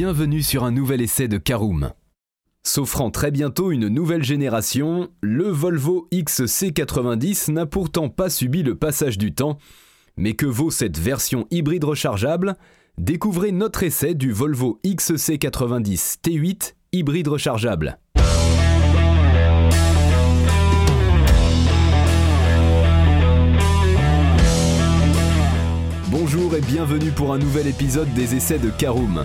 bienvenue sur un nouvel essai de Caroom. S'offrant très bientôt une nouvelle génération, le Volvo XC90 n'a pourtant pas subi le passage du temps. Mais que vaut cette version hybride rechargeable? Découvrez notre essai du Volvo XC90 T8 hybride rechargeable. Bonjour et bienvenue pour un nouvel épisode des essais de Caroom.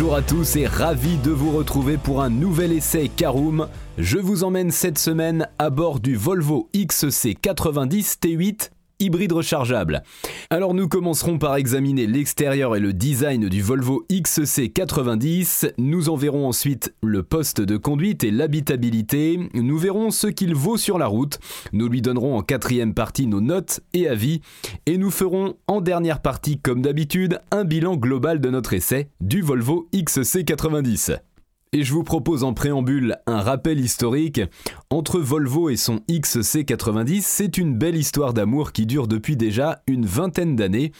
Bonjour à tous et ravi de vous retrouver pour un nouvel essai Caroom. Je vous emmène cette semaine à bord du Volvo XC90 T8 hybride rechargeable. Alors nous commencerons par examiner l'extérieur et le design du Volvo XC90, nous en verrons ensuite le poste de conduite et l'habitabilité, nous verrons ce qu'il vaut sur la route, nous lui donnerons en quatrième partie nos notes et avis, et nous ferons en dernière partie comme d'habitude un bilan global de notre essai du Volvo XC90. Et je vous propose en préambule un rappel historique. Entre Volvo et son XC90, c'est une belle histoire d'amour qui dure depuis déjà une vingtaine d'années.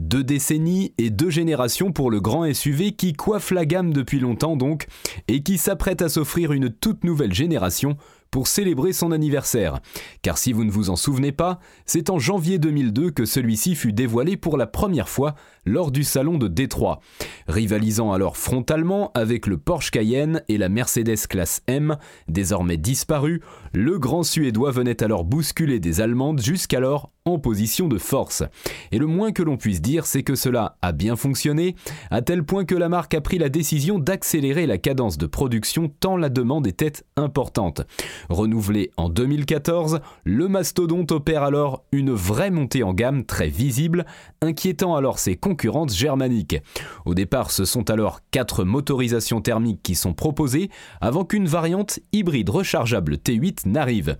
Deux décennies et deux générations pour le grand SUV qui coiffe la gamme depuis longtemps donc, et qui s'apprête à s'offrir une toute nouvelle génération célébrer son anniversaire. Car si vous ne vous en souvenez pas, c'est en janvier 2002 que celui-ci fut dévoilé pour la première fois lors du salon de Détroit. Rivalisant alors frontalement avec le Porsche Cayenne et la Mercedes classe M, désormais disparu, le grand Suédois venait alors bousculer des Allemandes jusqu'alors en position de force. Et le moins que l'on puisse dire, c'est que cela a bien fonctionné, à tel point que la marque a pris la décision d'accélérer la cadence de production tant la demande était importante. Renouvelé en 2014, le mastodonte opère alors une vraie montée en gamme très visible, inquiétant alors ses concurrentes germaniques. Au départ, ce sont alors quatre motorisations thermiques qui sont proposées avant qu'une variante hybride rechargeable T8 n'arrive.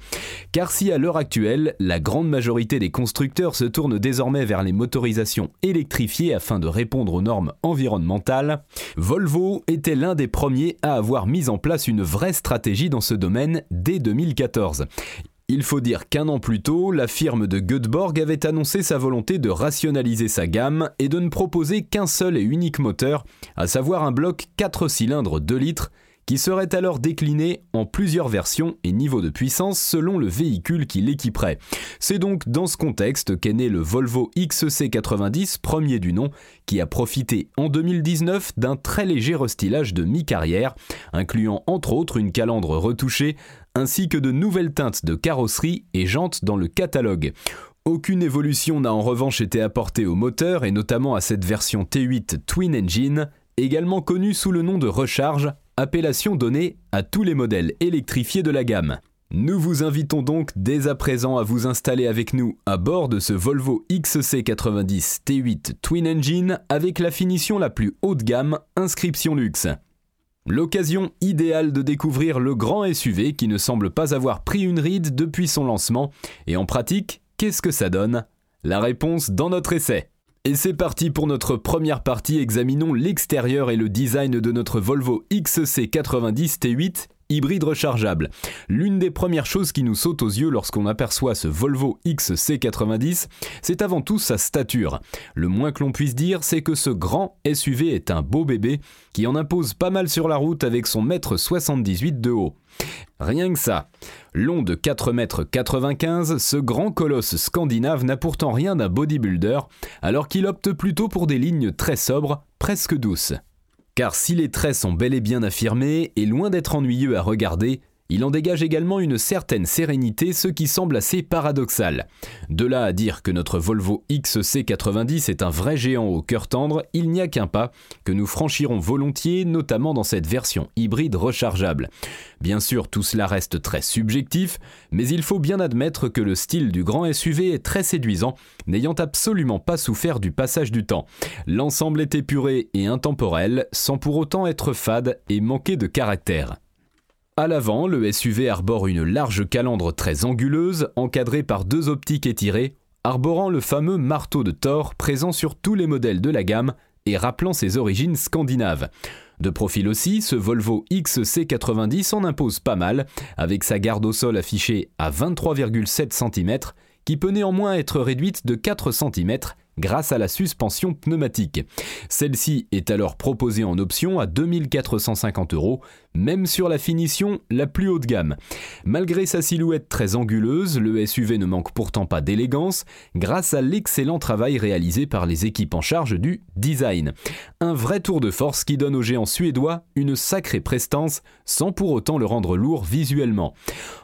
Car si à l'heure actuelle, la grande majorité des constructeurs se tournent désormais vers les motorisations électrifiées afin de répondre aux normes environnementales, Volvo était l'un des premiers à avoir mis en place une vraie stratégie dans ce domaine dès 2014. Il faut dire qu'un an plus tôt, la firme de Göteborg avait annoncé sa volonté de rationaliser sa gamme et de ne proposer qu'un seul et unique moteur, à savoir un bloc 4 cylindres 2 litres qui serait alors décliné en plusieurs versions et niveaux de puissance selon le véhicule qui l'équiperait. C'est donc dans ce contexte qu'est né le Volvo XC90, premier du nom, qui a profité en 2019 d'un très léger restylage de mi-carrière, incluant entre autres une calandre retouchée, ainsi que de nouvelles teintes de carrosserie et jantes dans le catalogue. Aucune évolution n'a en revanche été apportée au moteur et notamment à cette version T8 Twin Engine, également connue sous le nom de recharge appellation donnée à tous les modèles électrifiés de la gamme. Nous vous invitons donc dès à présent à vous installer avec nous à bord de ce Volvo XC90 T8 Twin Engine avec la finition la plus haut de gamme, inscription luxe. L'occasion idéale de découvrir le grand SUV qui ne semble pas avoir pris une ride depuis son lancement, et en pratique, qu'est-ce que ça donne? La réponse dans notre essai. Et c'est parti pour notre première partie, examinons l'extérieur et le design de notre Volvo XC90 T8 hybride rechargeable. L'une des premières choses qui nous saute aux yeux lorsqu'on aperçoit ce Volvo XC90, c'est avant tout sa stature. Le moins que l'on puisse dire, c'est que ce grand SUV est un beau bébé qui en impose pas mal sur la route avec son mètre 78 de haut. Rien que ça. Long de 4,95 m, ce grand colosse scandinave n'a pourtant rien d'un bodybuilder, alors qu'il opte plutôt pour des lignes très sobres, presque douces. Car si les traits sont bel et bien affirmés et loin d'être ennuyeux à regarder, il en dégage également une certaine sérénité, ce qui semble assez paradoxal. De là à dire que notre Volvo XC90 est un vrai géant au cœur tendre, il n'y a qu'un pas que nous franchirons volontiers, notamment dans cette version hybride rechargeable. Bien sûr, tout cela reste très subjectif, mais il faut bien admettre que le style du grand SUV est très séduisant, n'ayant absolument pas souffert du passage du temps. L'ensemble est épuré et intemporel, sans pour autant être fade et manquer de caractère. À l'avant, le SUV arbore une large calandre très anguleuse, encadrée par deux optiques étirées, arborant le fameux marteau de Thor présent sur tous les modèles de la gamme et rappelant ses origines scandinaves. De profil aussi, ce Volvo XC90 en impose pas mal, avec sa garde au sol affichée à 23,7 cm, qui peut néanmoins être réduite de 4 cm grâce à la suspension pneumatique. Celle-ci est alors proposée en option à 2450 euros, même sur la finition la plus haut de gamme. Malgré sa silhouette très anguleuse, le SUV ne manque pourtant pas d'élégance grâce à l'excellent travail réalisé par les équipes en charge du design. Un vrai tour de force qui donne au géant suédois une sacrée prestance sans pour autant le rendre lourd visuellement.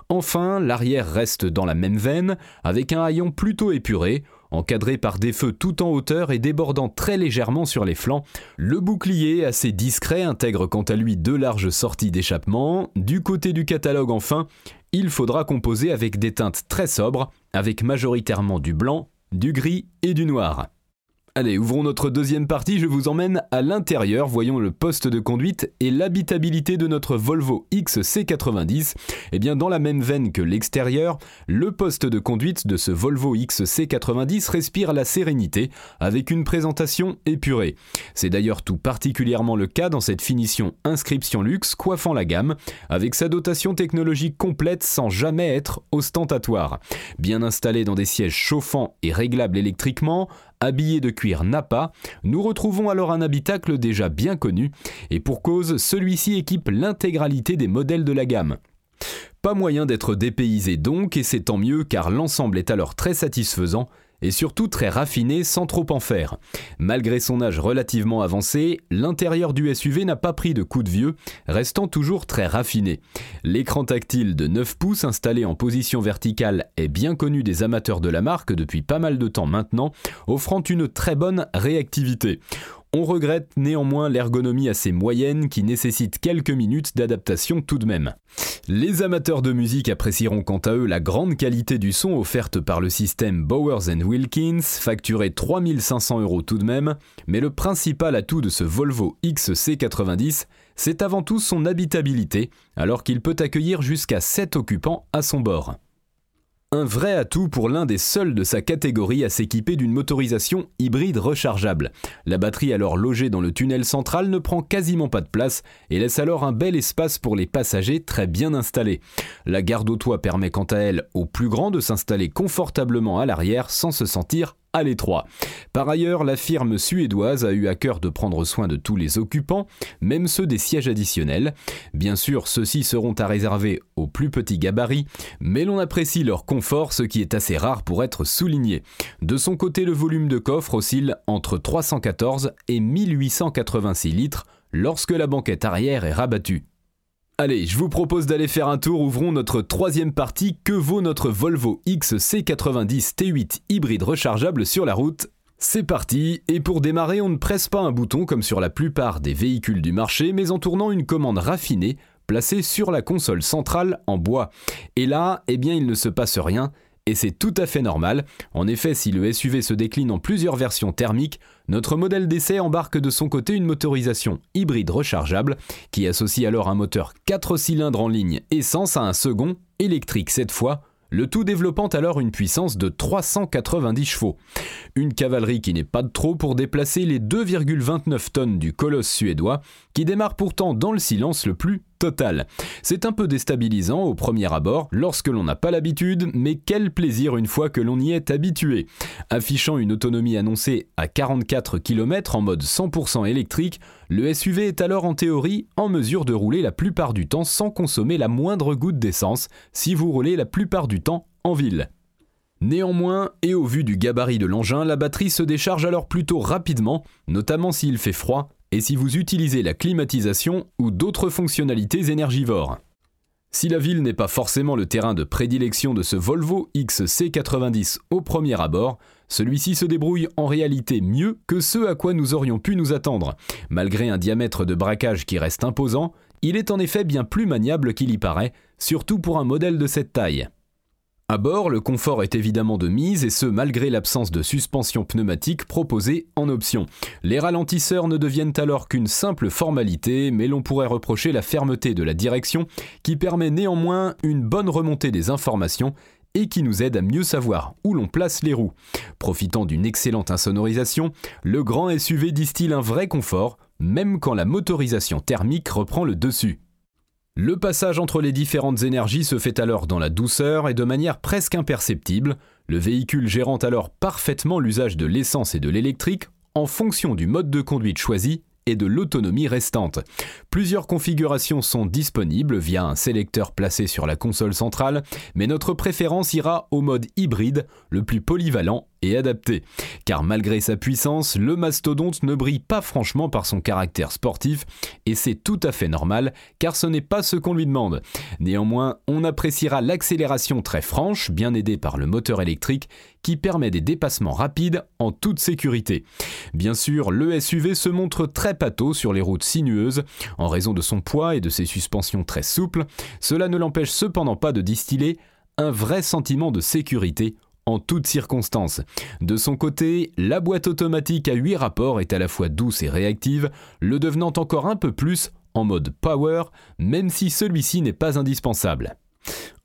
Enfin, l'arrière reste dans la même veine, avec un haillon plutôt épuré, encadré par des feux tout en hauteur et débordant très légèrement sur les flancs. Le bouclier, assez discret, intègre quant à lui deux larges sorties d'échappement. Du côté du catalogue enfin, il faudra composer avec des teintes très sobres, avec majoritairement du blanc, du gris et du noir. Allez, ouvrons notre deuxième partie, je vous emmène à l'intérieur, voyons le poste de conduite et l'habitabilité de notre Volvo XC90. Eh bien, dans la même veine que l'extérieur, le poste de conduite de ce Volvo XC90 respire la sérénité, avec une présentation épurée. C'est d'ailleurs tout particulièrement le cas dans cette finition inscription luxe coiffant la gamme, avec sa dotation technologique complète sans jamais être ostentatoire. Bien installé dans des sièges chauffants et réglables électriquement, habillé de cuir Napa, nous retrouvons alors un habitacle déjà bien connu, et pour cause, celui-ci équipe l'intégralité des modèles de la gamme. Pas moyen d'être dépaysé donc, et c'est tant mieux car l'ensemble est alors très satisfaisant et surtout très raffiné sans trop en faire. Malgré son âge relativement avancé, l'intérieur du SUV n'a pas pris de coup de vieux, restant toujours très raffiné. L'écran tactile de 9 pouces installé en position verticale est bien connu des amateurs de la marque depuis pas mal de temps maintenant, offrant une très bonne réactivité. On regrette néanmoins l'ergonomie assez moyenne qui nécessite quelques minutes d'adaptation tout de même. Les amateurs de musique apprécieront quant à eux la grande qualité du son offerte par le système Bowers Wilkins, facturé 3500 euros tout de même, mais le principal atout de ce Volvo XC90, c'est avant tout son habitabilité, alors qu'il peut accueillir jusqu'à 7 occupants à son bord. Un vrai atout pour l'un des seuls de sa catégorie à s'équiper d'une motorisation hybride rechargeable. La batterie alors logée dans le tunnel central ne prend quasiment pas de place et laisse alors un bel espace pour les passagers très bien installés. La garde au toit permet quant à elle aux plus grands de s'installer confortablement à l'arrière sans se sentir à l'étroit. Par ailleurs, la firme suédoise a eu à cœur de prendre soin de tous les occupants, même ceux des sièges additionnels. Bien sûr, ceux-ci seront à réserver aux plus petits gabarits, mais l'on apprécie leur confort, ce qui est assez rare pour être souligné. De son côté, le volume de coffre oscille entre 314 et 1886 litres lorsque la banquette arrière est rabattue. Allez, je vous propose d'aller faire un tour, ouvrons notre troisième partie, que vaut notre Volvo XC90 T8 hybride rechargeable sur la route? C'est parti, et pour démarrer on ne presse pas un bouton comme sur la plupart des véhicules du marché, mais en tournant une commande raffinée placée sur la console centrale en bois. Et là, eh bien il ne se passe rien, et c'est tout à fait normal. En effet, si le SUV se décline en plusieurs versions thermiques, notre modèle d'essai embarque de son côté une motorisation hybride rechargeable qui associe alors un moteur 4 cylindres en ligne essence à un second électrique cette fois le tout développant alors une puissance de 390 chevaux. Une cavalerie qui n'est pas de trop pour déplacer les 2,29 tonnes du colosse suédois, qui démarre pourtant dans le silence le plus C'est un peu déstabilisant au premier abord lorsque l'on n'a pas l'habitude, mais quel plaisir une fois que l'on y est habitué. Affichant une autonomie annoncée à 44 km en mode 100% électrique, le SUV est alors en théorie en mesure de rouler la plupart du temps sans consommer la moindre goutte d'essence si vous roulez la plupart du temps en ville. Néanmoins, et au vu du gabarit de l'engin, la batterie se décharge alors plutôt rapidement, notamment s'il fait froid et si vous utilisez la climatisation ou d'autres fonctionnalités énergivores. Si la ville n'est pas forcément le terrain de prédilection de ce Volvo XC90 au premier abord, celui-ci se débrouille en réalité mieux que ce à quoi nous aurions pu nous attendre. Malgré un diamètre de braquage qui reste imposant, il est en effet bien plus maniable qu'il y paraît, surtout pour un modèle de cette taille. À bord, le confort est évidemment de mise et ce malgré l'absence de suspension pneumatique proposée en option. Les ralentisseurs ne deviennent alors qu'une simple formalité, mais l'on pourrait reprocher la fermeté de la direction qui permet néanmoins une bonne remontée des informations et qui nous aide à mieux savoir où l'on place les roues. Profitant d'une excellente insonorisation, le grand SUV distille un vrai confort, même quand la motorisation thermique reprend le dessus. Le passage entre les différentes énergies se fait alors dans la douceur et de manière presque imperceptible, le véhicule gérant alors parfaitement l'usage de l'essence et de l'électrique en fonction du mode de conduite choisi et de l'autonomie restante. Plusieurs configurations sont disponibles via un sélecteur placé sur la console centrale, mais notre préférence ira au mode hybride, le plus polyvalent et adapté. Car malgré sa puissance, le mastodonte ne brille pas franchement par son caractère sportif, et c'est tout à fait normal, car ce n'est pas ce qu'on lui demande. Néanmoins, on appréciera l'accélération très franche, bien aidée par le moteur électrique, qui permet des dépassements rapides en toute sécurité. Bien sûr, le SUV se montre très pâteau sur les routes sinueuses, en raison de son poids et de ses suspensions très souples, cela ne l'empêche cependant pas de distiller un vrai sentiment de sécurité en toutes circonstances. De son côté, la boîte automatique à 8 rapports est à la fois douce et réactive, le devenant encore un peu plus en mode power, même si celui-ci n'est pas indispensable.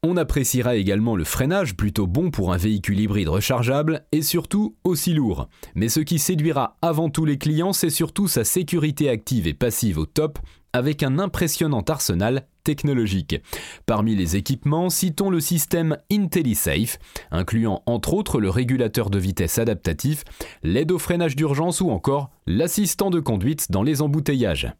On appréciera également le freinage plutôt bon pour un véhicule hybride rechargeable et surtout aussi lourd. Mais ce qui séduira avant tout les clients, c'est surtout sa sécurité active et passive au top avec un impressionnant arsenal technologique. Parmi les équipements, citons le système IntelliSafe, incluant entre autres le régulateur de vitesse adaptatif, l'aide au freinage d'urgence ou encore l'assistant de conduite dans les embouteillages.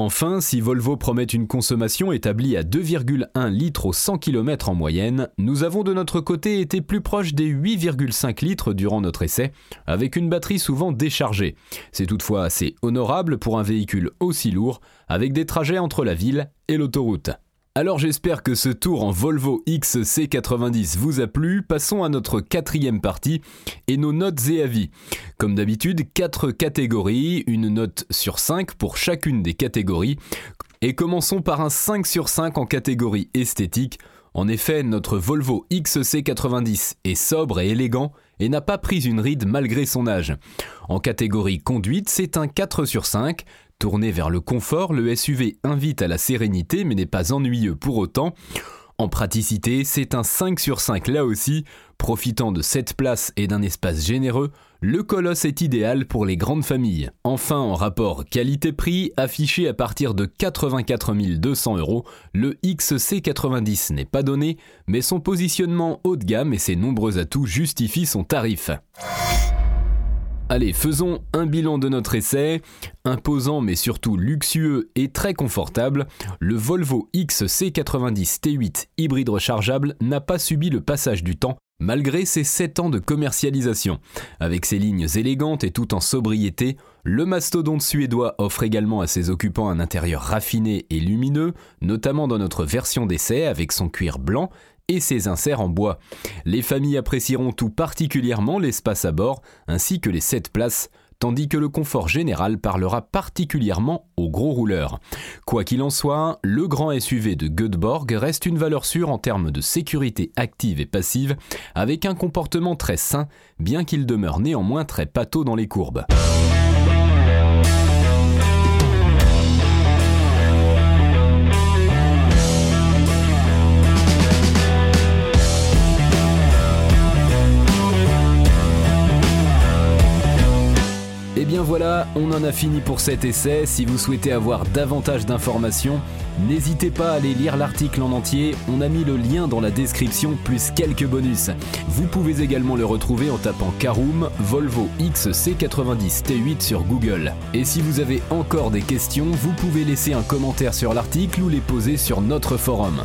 Enfin, si Volvo promet une consommation établie à 2,1 litres au 100 km en moyenne, nous avons de notre côté été plus proche des 8,5 litres durant notre essai, avec une batterie souvent déchargée. C'est toutefois assez honorable pour un véhicule aussi lourd, avec des trajets entre la ville et l'autoroute. Alors j'espère que ce tour en Volvo XC90 vous a plu. Passons à notre quatrième partie et nos notes et avis. Comme d'habitude, quatre catégories, une note sur 5 pour chacune des catégories. Et commençons par un 5 sur 5 en catégorie esthétique. En effet, notre Volvo XC90 est sobre et élégant et n'a pas pris une ride malgré son âge. En catégorie conduite, c'est un 4 sur 5. Tourné vers le confort, le SUV invite à la sérénité mais n'est pas ennuyeux pour autant. En praticité, c'est un 5 sur 5 là aussi. Profitant de cette place et d'un espace généreux, le colosse est idéal pour les grandes familles. Enfin, en rapport qualité-prix, affiché à partir de 84 200 euros, le XC90 n'est pas donné, mais son positionnement haut de gamme et ses nombreux atouts justifient son tarif. Allez, faisons un bilan de notre essai. Imposant mais surtout luxueux et très confortable, le Volvo XC90 T8 hybride rechargeable n'a pas subi le passage du temps malgré ses 7 ans de commercialisation. Avec ses lignes élégantes et tout en sobriété, le mastodonte suédois offre également à ses occupants un intérieur raffiné et lumineux, notamment dans notre version d'essai avec son cuir blanc et ses inserts en bois. Les familles apprécieront tout particulièrement l'espace à bord ainsi que les 7 places tandis que le confort général parlera particulièrement aux gros rouleurs. Quoi qu'il en soit, le grand SUV de Göteborg reste une valeur sûre en termes de sécurité active et passive, avec un comportement très sain, bien qu'il demeure néanmoins très pâteau dans les courbes. Bien voilà, on en a fini pour cet essai. Si vous souhaitez avoir davantage d'informations, n'hésitez pas à aller lire l'article en entier. On a mis le lien dans la description plus quelques bonus. Vous pouvez également le retrouver en tapant Caroom Volvo XC90 T8 sur Google. Et si vous avez encore des questions, vous pouvez laisser un commentaire sur l'article ou les poser sur notre forum.